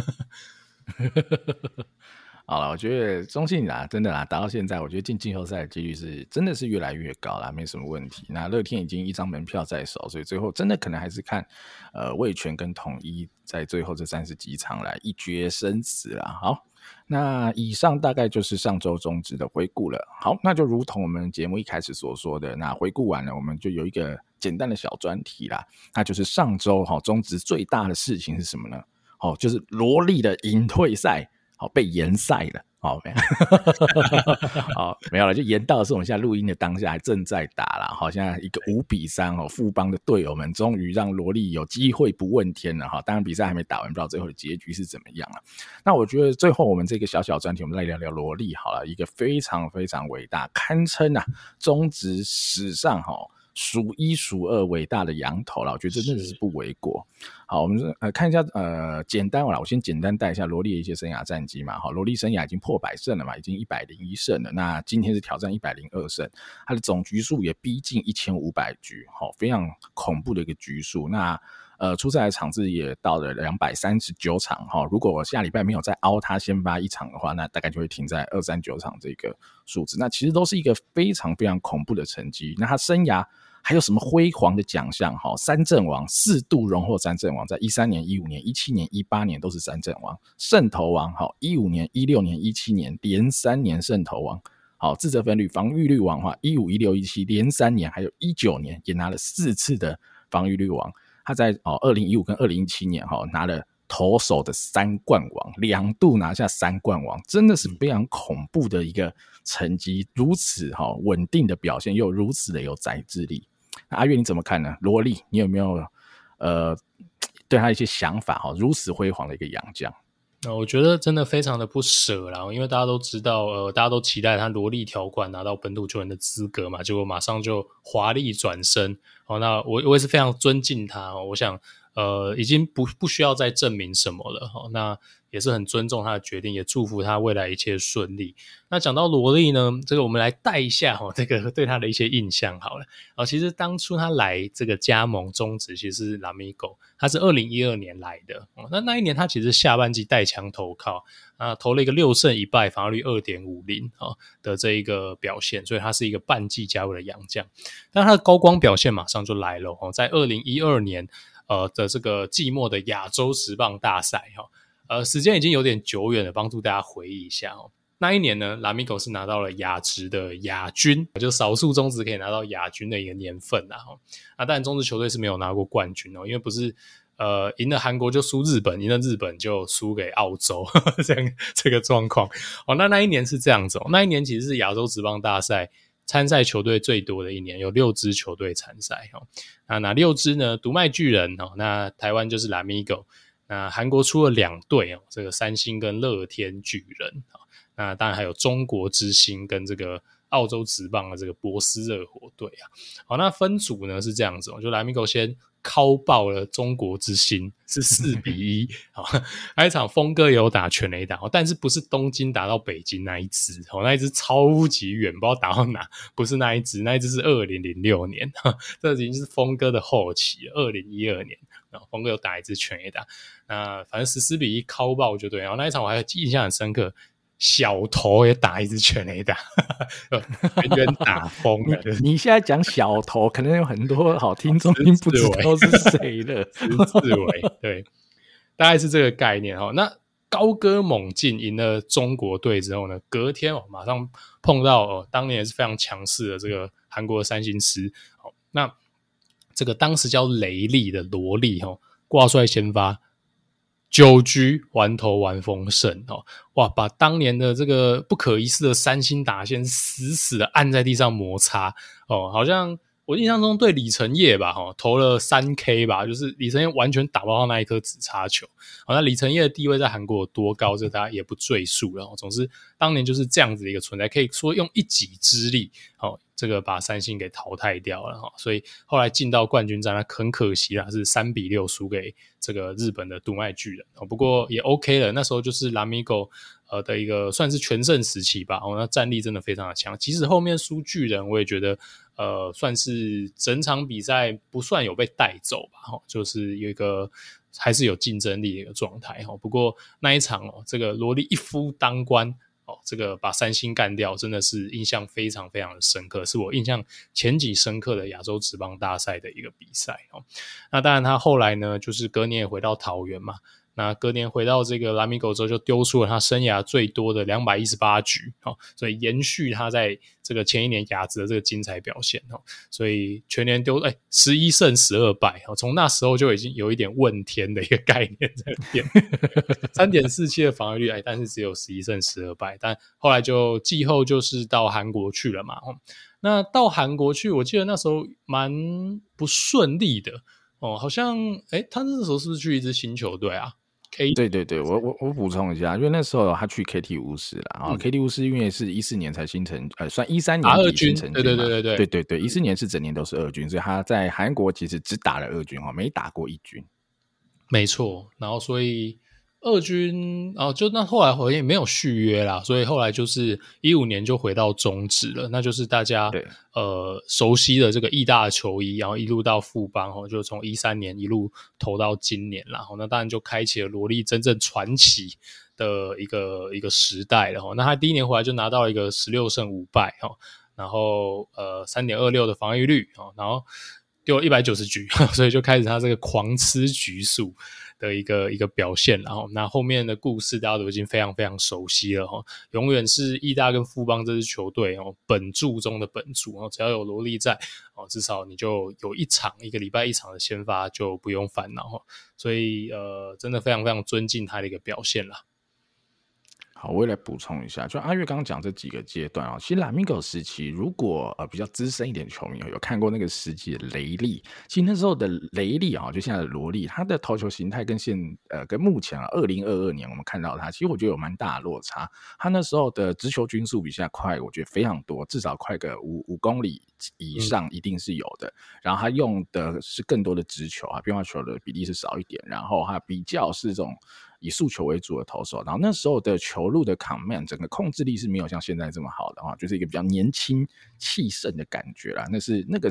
好了，我觉得中信啊，真的啦，打到现在，我觉得进季后赛的几率是真的是越来越高啦，没什么问题。那乐天已经一张门票在手，所以最后真的可能还是看呃味全跟统一在最后这三十几场来一决生死啦。好，那以上大概就是上周中职的回顾了。好，那就如同我们节目一开始所说的，那回顾完了，我们就有一个简单的小专题啦，那就是上周哈中职最大的事情是什么呢？哦，就是罗力的引退赛。好，被延赛了。好，没有，好，没有了。就延到的是我们现在录音的当下还正在打了。好，现在一个五比三哦，富邦的队友们终于让罗莉有机会不问天了哈。当然比赛还没打完，不知道最后的结局是怎么样了。那我觉得最后我们这个小小专题，我们来聊聊罗莉好了，一个非常非常伟大，堪称啊中职史上哈。数一数二伟大的羊头了，我觉得这真的是不为过。好，我们呃看一下呃简单了，我先简单带一下罗莉的一些生涯战绩嘛。好，罗莉生涯已经破百胜了嘛，已经一百零一胜了。那今天是挑战一百零二胜，他的总局数也逼近一千五百局，好，非常恐怖的一个局数。那呃出赛的场次也到了两百三十九场哈。如果我下礼拜没有再凹他先发一场的话，那大概就会停在二三九场这个数字。那其实都是一个非常非常恐怖的成绩。那他生涯。还有什么辉煌的奖项？哈，三振王四度荣获三振王，在一三年、一五年、一七年、一八年都是三振王。胜投王，哈，一五年、一六年、一七年连三年胜投王。好，自责分率、防御率王，哈，一五、一六、一七连三年，还有一九年也拿了四次的防御率王。他在哦，二零一五跟二零一七年，哈，拿了投手的三冠王，两度拿下三冠王，真的是非常恐怖的一个成绩。如此哈稳定的表现，又如此的有宰制力。阿月你怎么看呢？罗力，你有没有呃 对他一些想法？哈，如此辉煌的一个洋将，那我觉得真的非常的不舍啦，因为大家都知道，呃，大家都期待他萝莉条款拿到本土球员的资格嘛，结果马上就华丽转身。好，那我我也是非常尊敬他，我想呃已经不不需要再证明什么了。好，那。也是很尊重他的决定，也祝福他未来一切顺利。那讲到罗力呢，这个我们来带一下哈，这个对他的一些印象好了。啊，其实当初他来这个加盟中职，其实是拉米狗，他是二零一二年来的。哦那那一年他其实下半季带枪投靠啊，投了一个六胜一败，防御率二点五零啊的这一个表现，所以他是一个半季加入的洋将。但他的高光表现马上就来了哦，在二零一二年呃的这个季末的亚洲职棒大赛哈。呃，时间已经有点久远了，帮助大家回忆一下哦。那一年呢，拉米狗是拿到了亚职的亚军，就少数中职可以拿到亚军的一个年份啊。啊，当然中职球队是没有拿过冠军哦，因为不是呃，赢了韩国就输日本，赢了日本就输给澳洲，呵 呵这样这个状况。哦，那那一年是这样子哦，那一年其实是亚洲职棒大赛参赛球队最多的一年，有六支球队参赛哦。那哪六支呢？独卖巨人哦，那台湾就是 Lamigo。那韩国出了两队哦，这个三星跟乐天巨人啊。那当然还有中国之星跟这个澳洲职棒的这个波斯热火队啊。好，那分组呢是这样子哦，就 Lamigo 先。敲爆了中国之星是四比一，好，那一场峰哥也有打全垒打，但是不是东京打到北京那一支，哦，那一支超级远，不知道打到哪，不是那一支，那一支是二零零六年，这已经是峰哥的后期，二零一二年，然后锋哥有打一支全垒打，那反正十四比一敲爆就对，然后那一场我还印象很深刻。小头也打一支全垒打，远远打疯了。你你现在讲小头，可能有很多好听众 听不知道是谁了。十字维，对，大概是这个概念哈。那高歌猛进赢了中国队之后呢，隔天哦，马上碰到哦，当年也是非常强势的这个韩国的三星师。好，那这个当时叫雷利的萝莉哈，挂帅先发。九局完投完封胜哦，哇！把当年的这个不可一世的三星打线死死的按在地上摩擦哦，好像我印象中对李承业吧，哈，投了三 K 吧，就是李承业完全打不到那一颗紫叉球。好，那李承业的地位在韩国有多高，这大家也不赘述了。总之，当年就是这样子的一个存在，可以说用一己之力，好。这个把三星给淘汰掉了哈，所以后来进到冠军战，那很可惜啦，是三比六输给这个日本的读卖巨人。不过也 OK 了，那时候就是 Lamigo 呃的一个算是全盛时期吧。哦，那战力真的非常的强，即使后面输巨人，我也觉得呃算是整场比赛不算有被带走吧。哈，就是有一个还是有竞争力的一个状态哈。不过那一场哦，这个罗莉一夫当关。哦，这个把三星干掉，真的是印象非常非常的深刻，是我印象前几深刻的亚洲职棒大赛的一个比赛哦。那当然，他后来呢，就是隔年也回到桃园嘛。那隔年回到这个 Lamigo 之后，就丢出了他生涯最多的两百一十八局，哦，所以延续他在这个前一年雅子的这个精彩表现，哦，所以全年丢哎十一胜十二败，哦，从那时候就已经有一点问天的一个概念在变，三点四七的防御率，哎，但是只有十一胜十二败，但后来就季后就是到韩国去了嘛，哦，那到韩国去，我记得那时候蛮不顺利的，哦，好像哎，他那时候是不是去一支新球队啊？K 对对对，我我我补充一下，因为那时候他去 KT 巫师了啊，KT 巫师因为是一四年才新成，呃，算一三年二军成军，对对对对对对对对，一四年是整年都是二军，所以他在韩国其实只打了二军哈，没打过一军，没错，然后所以。二军，然后就那后来好像也没有续约啦，所以后来就是一五年就回到中职了，那就是大家呃熟悉的这个义大的球衣，然后一路到富邦哦，就从一三年一路投到今年，然后那当然就开启了罗力真正传奇的一个一个时代了哈。那他第一年回来就拿到一个十六胜五败哈，然后呃三点二六的防御率哦，然后丢了一百九十局，所以就开始他这个狂吃局数。的一个一个表现，然后那后面的故事大家都已经非常非常熟悉了哈，永远是意大跟富邦这支球队哦，本柱中的本柱哦，只要有罗力在哦，至少你就有一场一个礼拜一场的先发就不用烦恼哈，所以呃，真的非常非常尊敬他的一个表现了。好，我也来补充一下，就阿月刚刚讲这几个阶段啊，其实 Lamigo 时期，如果呃比较资深一点的球迷有看过那个时期的雷利，其实那时候的雷利啊，就现在的罗利，他的投球形态跟现呃跟目前啊二零二二年我们看到他，其实我觉得有蛮大的落差。他那时候的直球均速比现在快，我觉得非常多，至少快个五五公里以上一定是有的。嗯、然后他用的是更多的直球啊，变化球的比例是少一点，然后他比较是这种。以速球为主的投手，然后那时候的球路的 command 整个控制力是没有像现在这么好的啊，就是一个比较年轻气盛的感觉啦。那是那个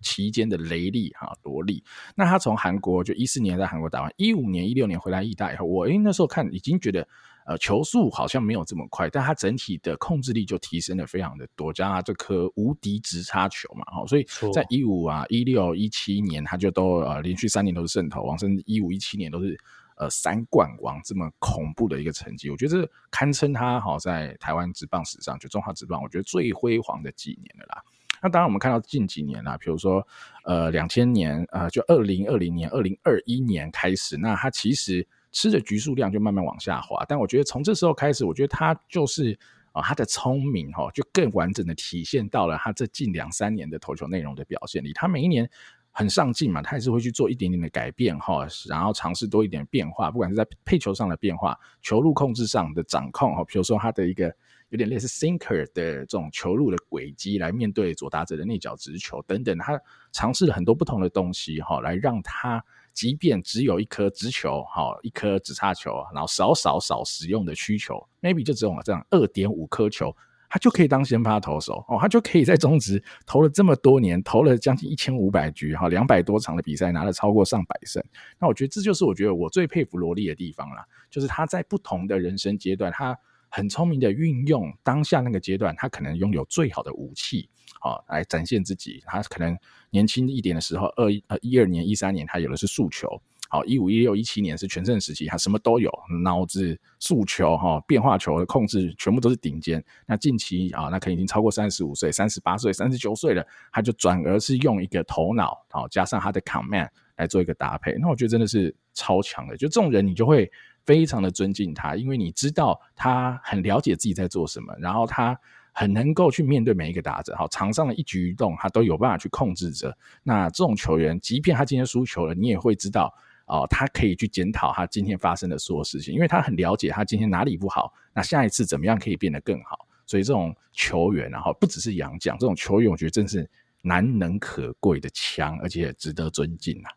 期间的雷利哈罗利。那他从韩国就一四年在韩国打完，一五年、一六年回来意大以后，我诶那时候看已经觉得呃球速好像没有这么快，但他整体的控制力就提升了非常的多，加上他这颗无敌直插球嘛，哈，所以在一五啊、一六、一七年他就都呃连续三年都是胜投王，甚至一五、一七年都是。呃，三冠王这么恐怖的一个成绩，我觉得堪称他好在台湾职棒史上，就中华职棒，我觉得最辉煌的几年了啦。那当然，我们看到近几年啦，比如说呃两千年呃就二零二零年、二零二一年开始，那他其实吃的局数量就慢慢往下滑。但我觉得从这时候开始，我觉得他就是啊、呃，它的聪明哈、哦，就更完整的体现到了他这近两三年的投球内容的表现里。他每一年。很上进嘛，他还是会去做一点点的改变哈，然后尝试多一点变化，不管是在配球上的变化、球路控制上的掌控哈，比如说他的一个有点类似 sinker 的这种球路的轨迹来面对左打者的内角直球等等，他尝试了很多不同的东西哈，来让他即便只有一颗直球哈，一颗直叉球，然后少少少使用的曲球，maybe 就只有这样二点五颗球。他就可以当先发投手哦，他就可以在中职投了这么多年，投了将近一千五百局哈，两百多场的比赛，拿了超过上百胜。那我觉得这就是我觉得我最佩服罗力的地方啦，就是他在不同的人生阶段，他很聪明的运用当下那个阶段，他可能拥有最好的武器，啊来展现自己。他可能年轻一点的时候，二呃一二年、一三年，他有的是速球。好，一五一六一七年是全盛时期，他什么都有，脑子、速球、哈变化球的控制全部都是顶尖。那近期啊，那可能已经超过三十五岁、三十八岁、三十九岁了，他就转而是用一个头脑，好加上他的 command 来做一个搭配。那我觉得真的是超强的，就这种人你就会非常的尊敬他，因为你知道他很了解自己在做什么，然后他很能够去面对每一个打者，好场上的一举一动他都有办法去控制着。那这种球员，即便他今天输球了，你也会知道。哦，他可以去检讨他今天发生的所有事情，因为他很了解他今天哪里不好，那下一次怎么样可以变得更好。所以这种球员，然后不只是洋将，这种球员，我觉得真是难能可贵的强，而且值得尊敬啊。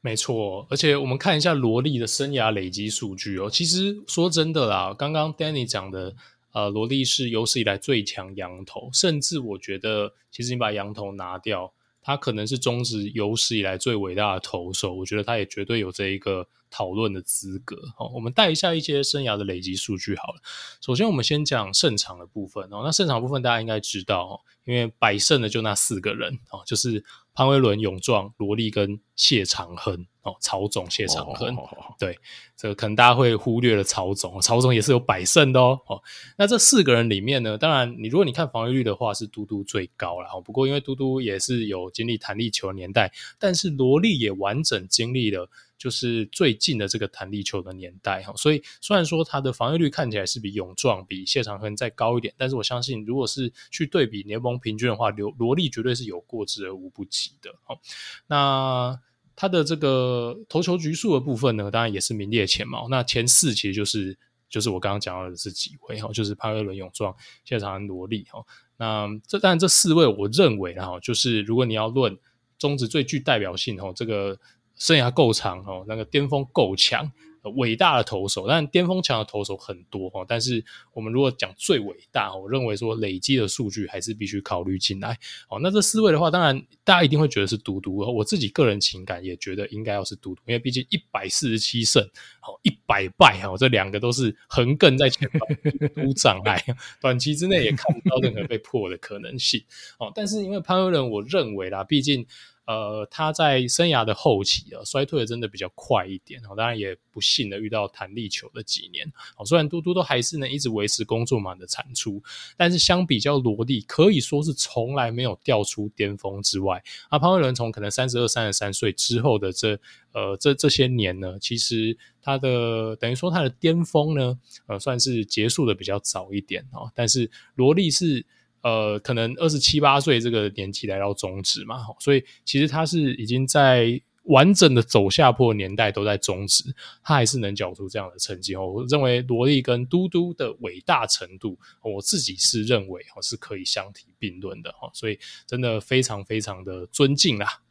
没错，而且我们看一下罗莉的生涯累积数据哦。其实说真的啦，刚刚 Danny 讲的，呃，罗莉是有史以来最强羊头，甚至我觉得，其实你把羊头拿掉。他可能是中职有史以来最伟大的投手，我觉得他也绝对有这一个讨论的资格。好，我们带一下一些生涯的累积数据好了。首先，我们先讲胜场的部分哦。那胜场部分大家应该知道，因为百胜的就那四个人哦，就是。潘威伦、勇壮、罗力跟谢长亨哦，曹总谢长亨，oh, oh, oh, oh. 对，这个可能大家会忽略了曹总，曹总也是有百胜的哦。哦，那这四个人里面呢，当然你如果你看防御率的话，是嘟嘟最高了。不过因为嘟嘟也是有经历弹力球的年代，但是罗莉也完整经历了。就是最近的这个弹力球的年代哈，所以虽然说他的防御率看起来是比勇壮、比谢长亨再高一点，但是我相信，如果是去对比联盟平均的话，罗罗莉绝对是有过之而无不及的。好，那他的这个投球局数的部分呢，当然也是名列前茅。那前四其实就是就是我刚刚讲到的这几位哈，就是潘威伦、勇壮、谢长、罗力哈。那这当然这四位，我认为哈，就是如果你要论中职最具代表性哈，这个。生涯够长哦，那个巅峰够强，伟大的投手。但巅峰强的投手很多哦，但是我们如果讲最伟大，我认为说累积的数据还是必须考虑进来。哦，那这四位的话，当然大家一定会觉得是独独。我自己个人情感也觉得应该要是独独，因为毕竟一百四十七胜，哦，一百败哦，这两个都是横亘在前方无障碍，短期之内也看不到任何被破的可能性。哦，但是因为潘威伦，我认为啦，毕竟。呃，他在生涯的后期啊，衰退的真的比较快一点哦。当然也不幸的遇到弹力球的几年哦。虽然嘟嘟都还是能一直维持工作满的产出，但是相比较罗莉，可以说是从来没有掉出巅峰之外。啊，潘威伦从可能三十二、三十三岁之后的这呃这这些年呢，其实他的等于说他的巅峰呢，呃，算是结束的比较早一点哦。但是罗莉是。呃，可能二十七八岁这个年纪来到中职嘛，所以其实他是已经在完整的走下坡年代都在中职，他还是能缴出这样的成绩哦。我认为罗莉跟嘟嘟的伟大程度，我自己是认为哦是可以相提并论的哦，所以真的非常非常的尊敬啦。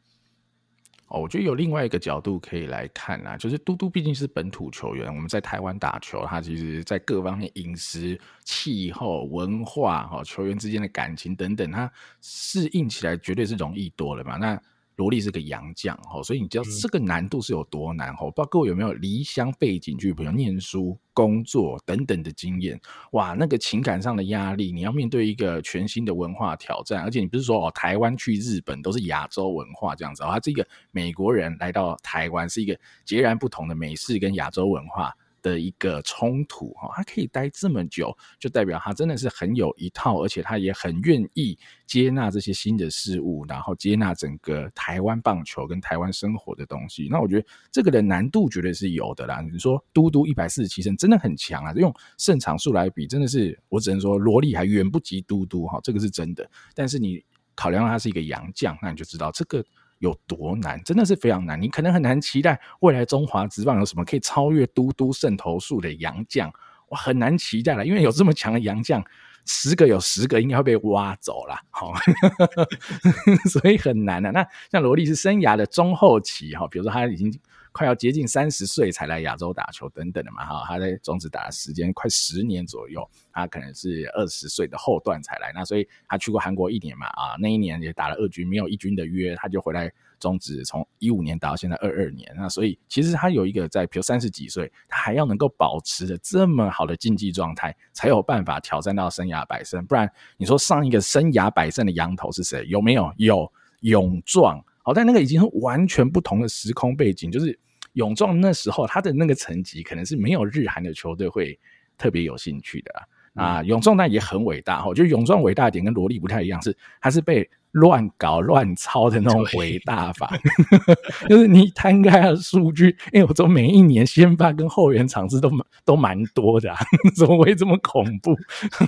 哦，我觉得有另外一个角度可以来看啊，就是嘟嘟毕竟是本土球员，我们在台湾打球，他其实在各方面饮食、气候、文化、哈球员之间的感情等等，他适应起来绝对是容易多了嘛。那罗力是个洋将哈，所以你知道这个难度是有多难哈？不知道各位有没有离乡背景去，比如念书、工作等等的经验？哇，那个情感上的压力，你要面对一个全新的文化挑战，而且你不是说哦，台湾去日本都是亚洲文化这样子，哦，他这个美国人来到台湾是一个截然不同的美式跟亚洲文化的一个冲突哈，他可以待这么久，就代表他真的是很有一套，而且他也很愿意接纳这些新的事物，然后接纳整个台湾棒球跟台湾生活的东西。那我觉得这个的难度绝对是有的啦。你说嘟嘟一百四十七胜真的很强啊，用胜场数来比，真的是我只能说萝莉还远不及嘟嘟哈，这个是真的。但是你考量他是一个洋将，那你就知道这个。有多难，真的是非常难。你可能很难期待未来中华职棒有什么可以超越都督圣投数的洋将，我很难期待了，因为有这么强的洋将，十个有十个应该会被挖走了，好，所以很难的。那像罗莉是生涯的中后期哈，比如说他已经。快要接近三十岁才来亚洲打球等等的嘛哈，他在中职打的时间快十年左右，他可能是二十岁的后段才来，那所以他去过韩国一年嘛啊，那一年也打了二军，没有一军的约，他就回来中职，从一五年打到现在二二年，那所以其实他有一个在比如三十几岁，他还要能够保持着这么好的竞技状态，才有办法挑战到生涯百胜，不然你说上一个生涯百胜的洋头是谁？有没有？有勇壮，好，但那个已经是完全不同的时空背景，就是。勇壮那时候他的那个成绩可能是没有日韩的球队会特别有兴趣的啊。啊勇壮那也很伟大哈，我觉得勇壮伟大的点跟罗力不太一样，是他是被乱搞乱抄的那种伟大法，就是你摊开的数据，哎，我说每一年先发跟后援场次都都蛮多的啊，怎么会这么恐怖？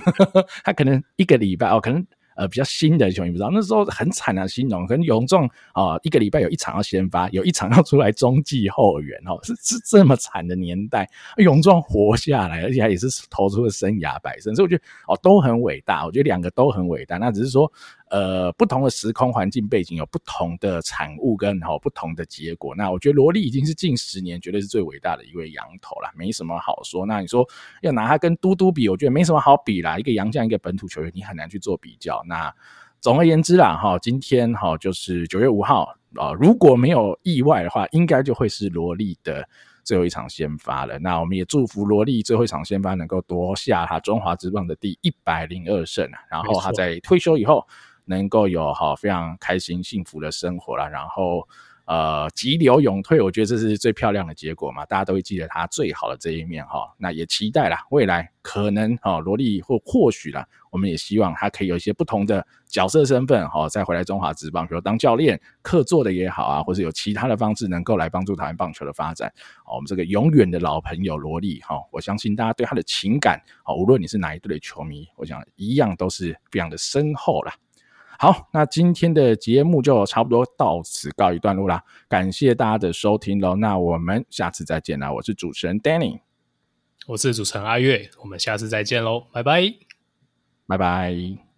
他可能一个礼拜哦，可能。呃，比较新的球员不知道，那时候很惨啊，新农可能勇壮啊，一个礼拜有一场要先发，有一场要出来中继后援哦，是是这么惨的年代，永壮活下来，而且还也是投出了生涯百胜，所以我觉得哦都很伟大，我觉得两个都很伟大，那只是说。呃，不同的时空环境背景有不同的产物跟好不同的结果。那我觉得罗力已经是近十年绝对是最伟大的一位洋投了，没什么好说。那你说要拿他跟嘟嘟比，我觉得没什么好比啦。一个洋将，一个本土球员，你很难去做比较。那总而言之啦，哈，今天哈就是九月五号啊，如果没有意外的话，应该就会是罗力的最后一场先发了。那我们也祝福罗力最后一场先发能够夺下他中华之棒的第一百零二胜，然后他在退休以后。能够有好非常开心幸福的生活了，然后呃急流勇退，我觉得这是最漂亮的结果嘛，大家都会记得他最好的这一面哈。那也期待啦，未来可能哈罗莉或或许啦，我们也希望他可以有一些不同的角色身份哈，再回来中华职棒，比如当教练、客座的也好啊，或者有其他的方式能够来帮助台湾棒球的发展。我们这个永远的老朋友罗莉哈，我相信大家对他的情感啊，无论你是哪一队的球迷，我想一样都是非常的深厚啦。好，那今天的节目就差不多到此告一段落啦，感谢大家的收听喽，那我们下次再见啦，我是主持人 Danny，我是主持人阿月，我们下次再见喽，拜拜，拜拜。